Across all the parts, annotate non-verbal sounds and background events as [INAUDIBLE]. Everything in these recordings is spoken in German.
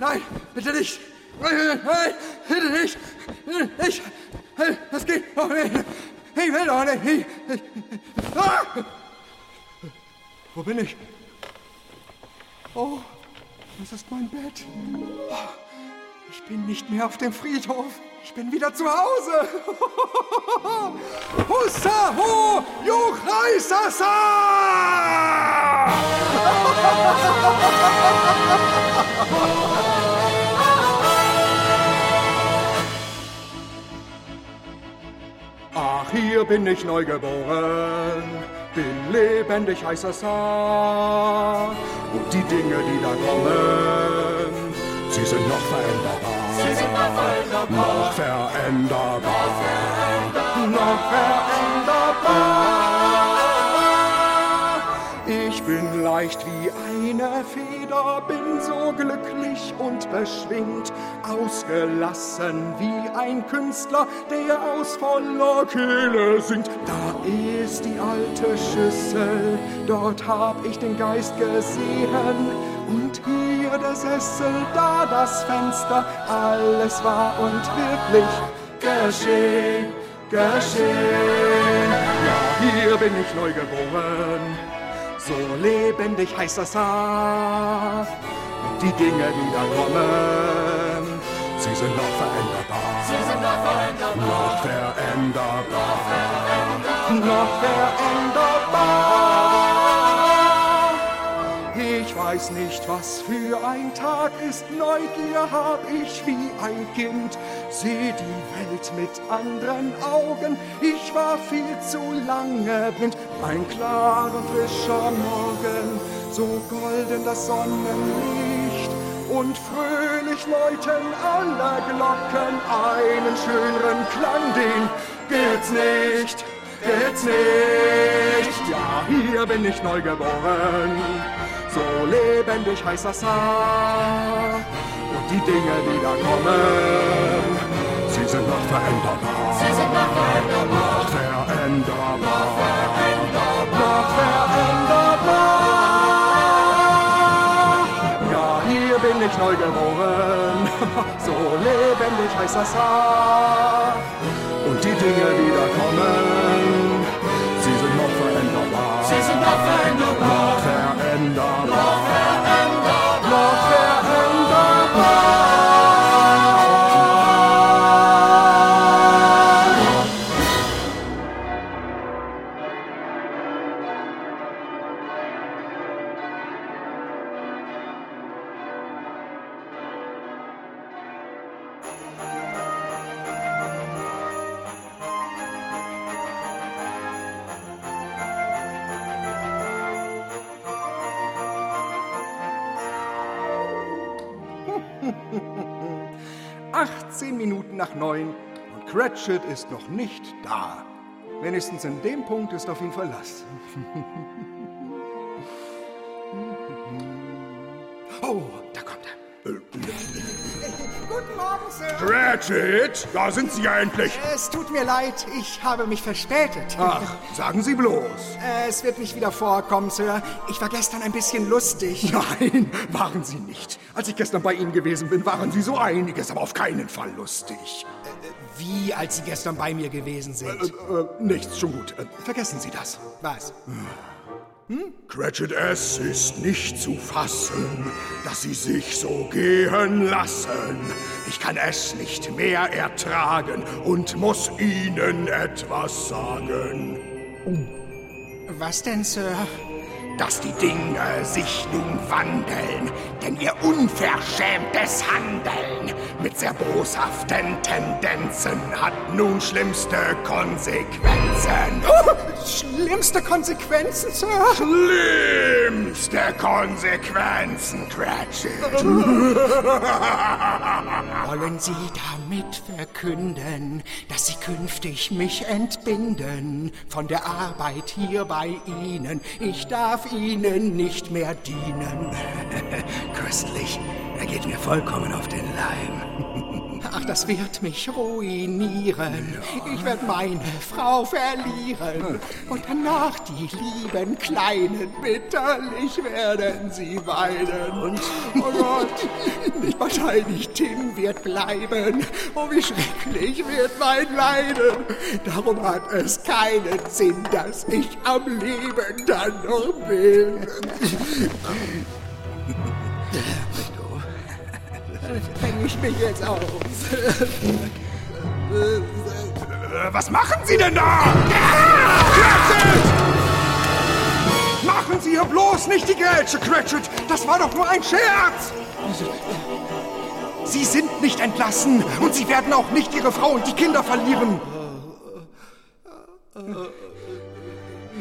nein, bitte nicht. Nein, bitte nicht. Ich, das geht doch nicht. Ich will doch nicht. Ich, ich, ah! Wo bin ich? Oh, das ist mein Bett. Ich bin nicht mehr auf dem Friedhof. Ich bin wieder zu Hause. [LAUGHS] Hussa ho, Juchreisasa! [LAUGHS] hier bin ich neu geboren, bin lebendig heißer Sa. Und die Dinge, die da kommen, sie sind noch veränderbar. Sie sind noch veränderbar. Noch veränderbar. Noch veränderbar. Ich bin leicht wie eine Feder, bin so glücklich und beschwingt, ausgelassen wie ein Künstler, der aus voller Kehle singt. Da ist die alte Schüssel, dort hab ich den Geist gesehen. Und hier der Sessel, da das Fenster, alles war und wirklich geschehen, geschehen. Ja, hier bin ich neu geboren, so lebendig heißt das Haar. Und die Dinge, die da kommen, sie sind noch veränderbar. Sie sind noch veränderbar. Noch veränderbar. Noch veränderbar. Nicht, was für ein Tag ist. Neugier hab ich wie ein Kind. Seh die Welt mit anderen Augen. Ich war viel zu lange blind. Ein klarer, frischer Morgen, so golden das Sonnenlicht. Und fröhlich läuten alle Glocken einen schöneren Klang, den gibt's nicht, gibt's nicht. Ja, hier bin ich neu geboren, so lebendig heißt das Haar. Und die Dinge, die da kommen, sie sind noch veränderbar. Sie sind noch veränderbar. Noch veränderbar. Noch veränderbar. Ja, hier bin ich neu geboren, [LAUGHS] so lebendig heißt das Haar. Und die Dinge, die da kommen, [LAUGHS] 18 Minuten nach 9 und Cratchit ist noch nicht da. Wenigstens in dem Punkt ist auf ihn Verlass. [LAUGHS] Cratchit, da sind Sie ja endlich. Es tut mir leid, ich habe mich verspätet. Ach, sagen Sie bloß. Äh, Es wird nicht wieder vorkommen, Sir. Ich war gestern ein bisschen lustig. [LAUGHS] Nein, waren Sie nicht. Als ich gestern bei Ihnen gewesen bin, waren Sie so einiges, aber auf keinen Fall lustig. Wie, als Sie gestern bei mir gewesen Äh, sind? äh, nichts, schon gut. Äh, vergessen Sie das. Was? Cratchit, es ist nicht zu fassen, dass Sie sich so gehen lassen. Ich kann es nicht mehr ertragen und muss Ihnen etwas sagen. Was denn, Sir? dass die Dinge sich nun wandeln, denn ihr unverschämtes Handeln mit sehr boshaften Tendenzen hat nun schlimmste Konsequenzen. Schlimmste Konsequenzen, Sir? Schlimmste Konsequenzen, Cratchit. [LAUGHS] Wollen Sie damit verkünden, dass Sie künftig mich entbinden von der Arbeit hier bei Ihnen? Ich darf Ihnen nicht mehr dienen. [LAUGHS] Köstlich, er geht mir vollkommen auf den Leim. Ach, das wird mich ruinieren. Ich werde meine Frau verlieren. Und danach die lieben Kleinen, bitterlich werden sie weinen. Und, oh Gott, nicht wahrscheinlich Tim wird bleiben. Oh, wie schrecklich wird mein Leiden. Darum hat es keinen Sinn, dass ich am Leben dann noch bin. Häng ich mich jetzt auf. Was machen Sie denn da? Cratchit! Machen Sie hier bloß nicht die Grätsche, Cratchit! Das war doch nur ein Scherz! Sie sind nicht entlassen und Sie werden auch nicht Ihre Frau und die Kinder verlieren.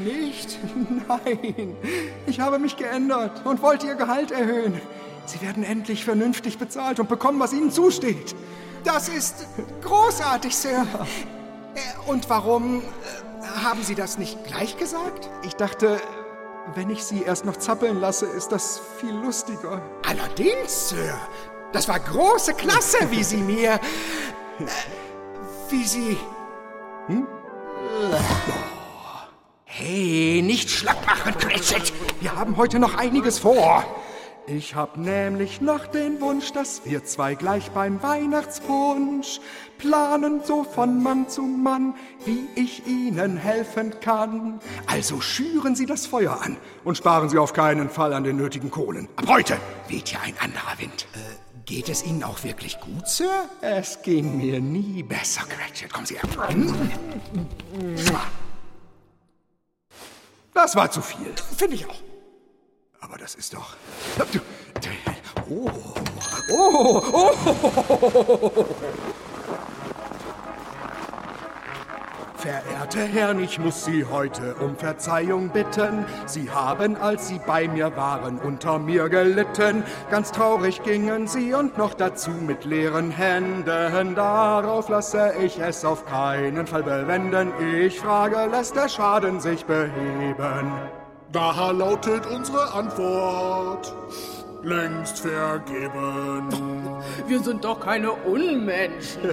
Nicht? Nein. Ich habe mich geändert und wollte Ihr Gehalt erhöhen. Sie werden endlich vernünftig bezahlt und bekommen, was Ihnen zusteht. Das ist großartig, Sir. Äh, Und warum äh, haben Sie das nicht gleich gesagt? Ich dachte, wenn ich Sie erst noch zappeln lasse, ist das viel lustiger. Allerdings, Sir. Das war große Klasse, wie Sie mir... Äh, wie Sie... Hm? Hey, nicht schlapp machen, Cratchit. Wir haben heute noch einiges vor. Ich hab nämlich noch den Wunsch, dass wir zwei gleich beim Weihnachtswunsch planen, so von Mann zu Mann, wie ich Ihnen helfen kann. Also schüren Sie das Feuer an und sparen Sie auf keinen Fall an den nötigen Kohlen. Ab heute weht hier ein anderer Wind. Äh, geht es Ihnen auch wirklich gut, Sir? Es ging mir nie besser, Cratchit. Kommen Sie her. Das war zu viel. Finde ich auch. Aber das ist doch. Oh, oh, oh. Verehrte Herren, ich muss Sie heute um Verzeihung bitten. Sie haben, als Sie bei mir waren, unter mir gelitten. Ganz traurig gingen Sie und noch dazu mit leeren Händen. Darauf lasse ich es auf keinen Fall bewenden. Ich frage, lässt der Schaden sich beheben? Da lautet unsere Antwort. Längst vergeben. Wir sind doch keine Unmenschen. [LAUGHS]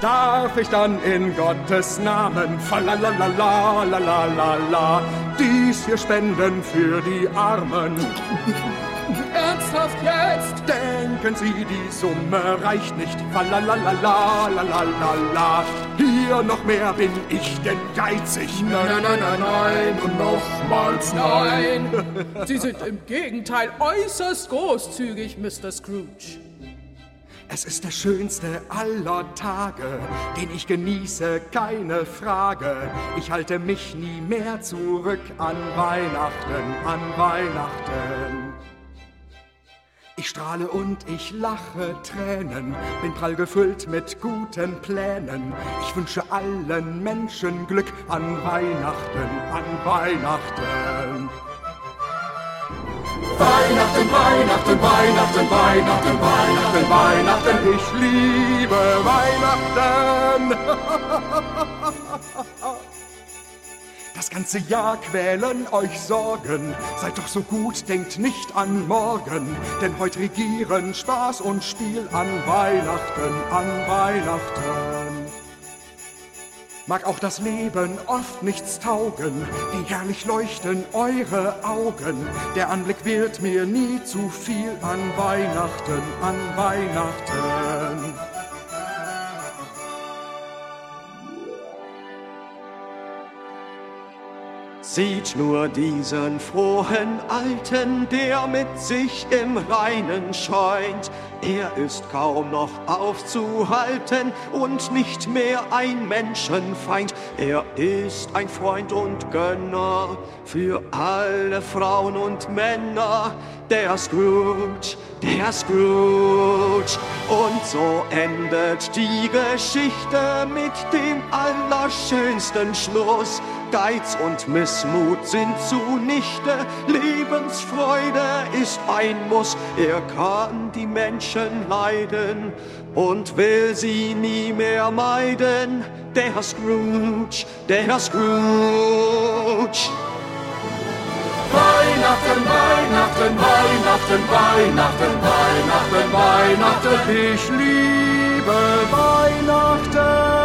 Darf ich dann in Gottes Namen falalalalalalalala dies hier spenden für die Armen? [LAUGHS] Ernsthaft jetzt? Denken Sie, die Summe reicht nicht. Falalalalalalalala. Hier noch mehr bin ich denn geizig. Nein, nein, nein, nein, nein und nochmals nein. [LAUGHS] Sie sind im Gegenteil äußerst großzügig, Mr. Scrooge. Es ist der schönste aller Tage, den ich genieße, keine Frage. Ich halte mich nie mehr zurück an Weihnachten, an Weihnachten. Ich strahle und ich lache Tränen, bin prall gefüllt mit guten Plänen. Ich wünsche allen Menschen Glück an Weihnachten, an Weihnachten. Weihnachten, Weihnachten, Weihnachten, Weihnachten, Weihnachten, Weihnachten. Ich liebe Weihnachten. [LAUGHS] Ganze Jahr quälen euch Sorgen. Seid doch so gut, denkt nicht an morgen. Denn heute regieren Spaß und Spiel an Weihnachten, an Weihnachten. Mag auch das Leben oft nichts taugen, wie herrlich leuchten eure Augen. Der Anblick wird mir nie zu viel an Weihnachten, an Weihnachten. Sieht nur diesen frohen Alten, der mit sich im Reinen scheint. Er ist kaum noch aufzuhalten und nicht mehr ein Menschenfeind. Er ist ein Freund und Gönner für alle Frauen und Männer. Der Scrooge, der Scrooge. Und so endet die Geschichte mit dem allerschönsten Schluss. Geiz und Missmut sind zunichte, Lebensfreude ist ein Muss. Er kann die Menschen leiden und will sie nie mehr meiden. Der Scrooge, der Scrooge. Weihnachten, Weihnachten, Weihnachten, Weihnachten, Weihnachten, Weihnachten. Ich liebe Weihnachten!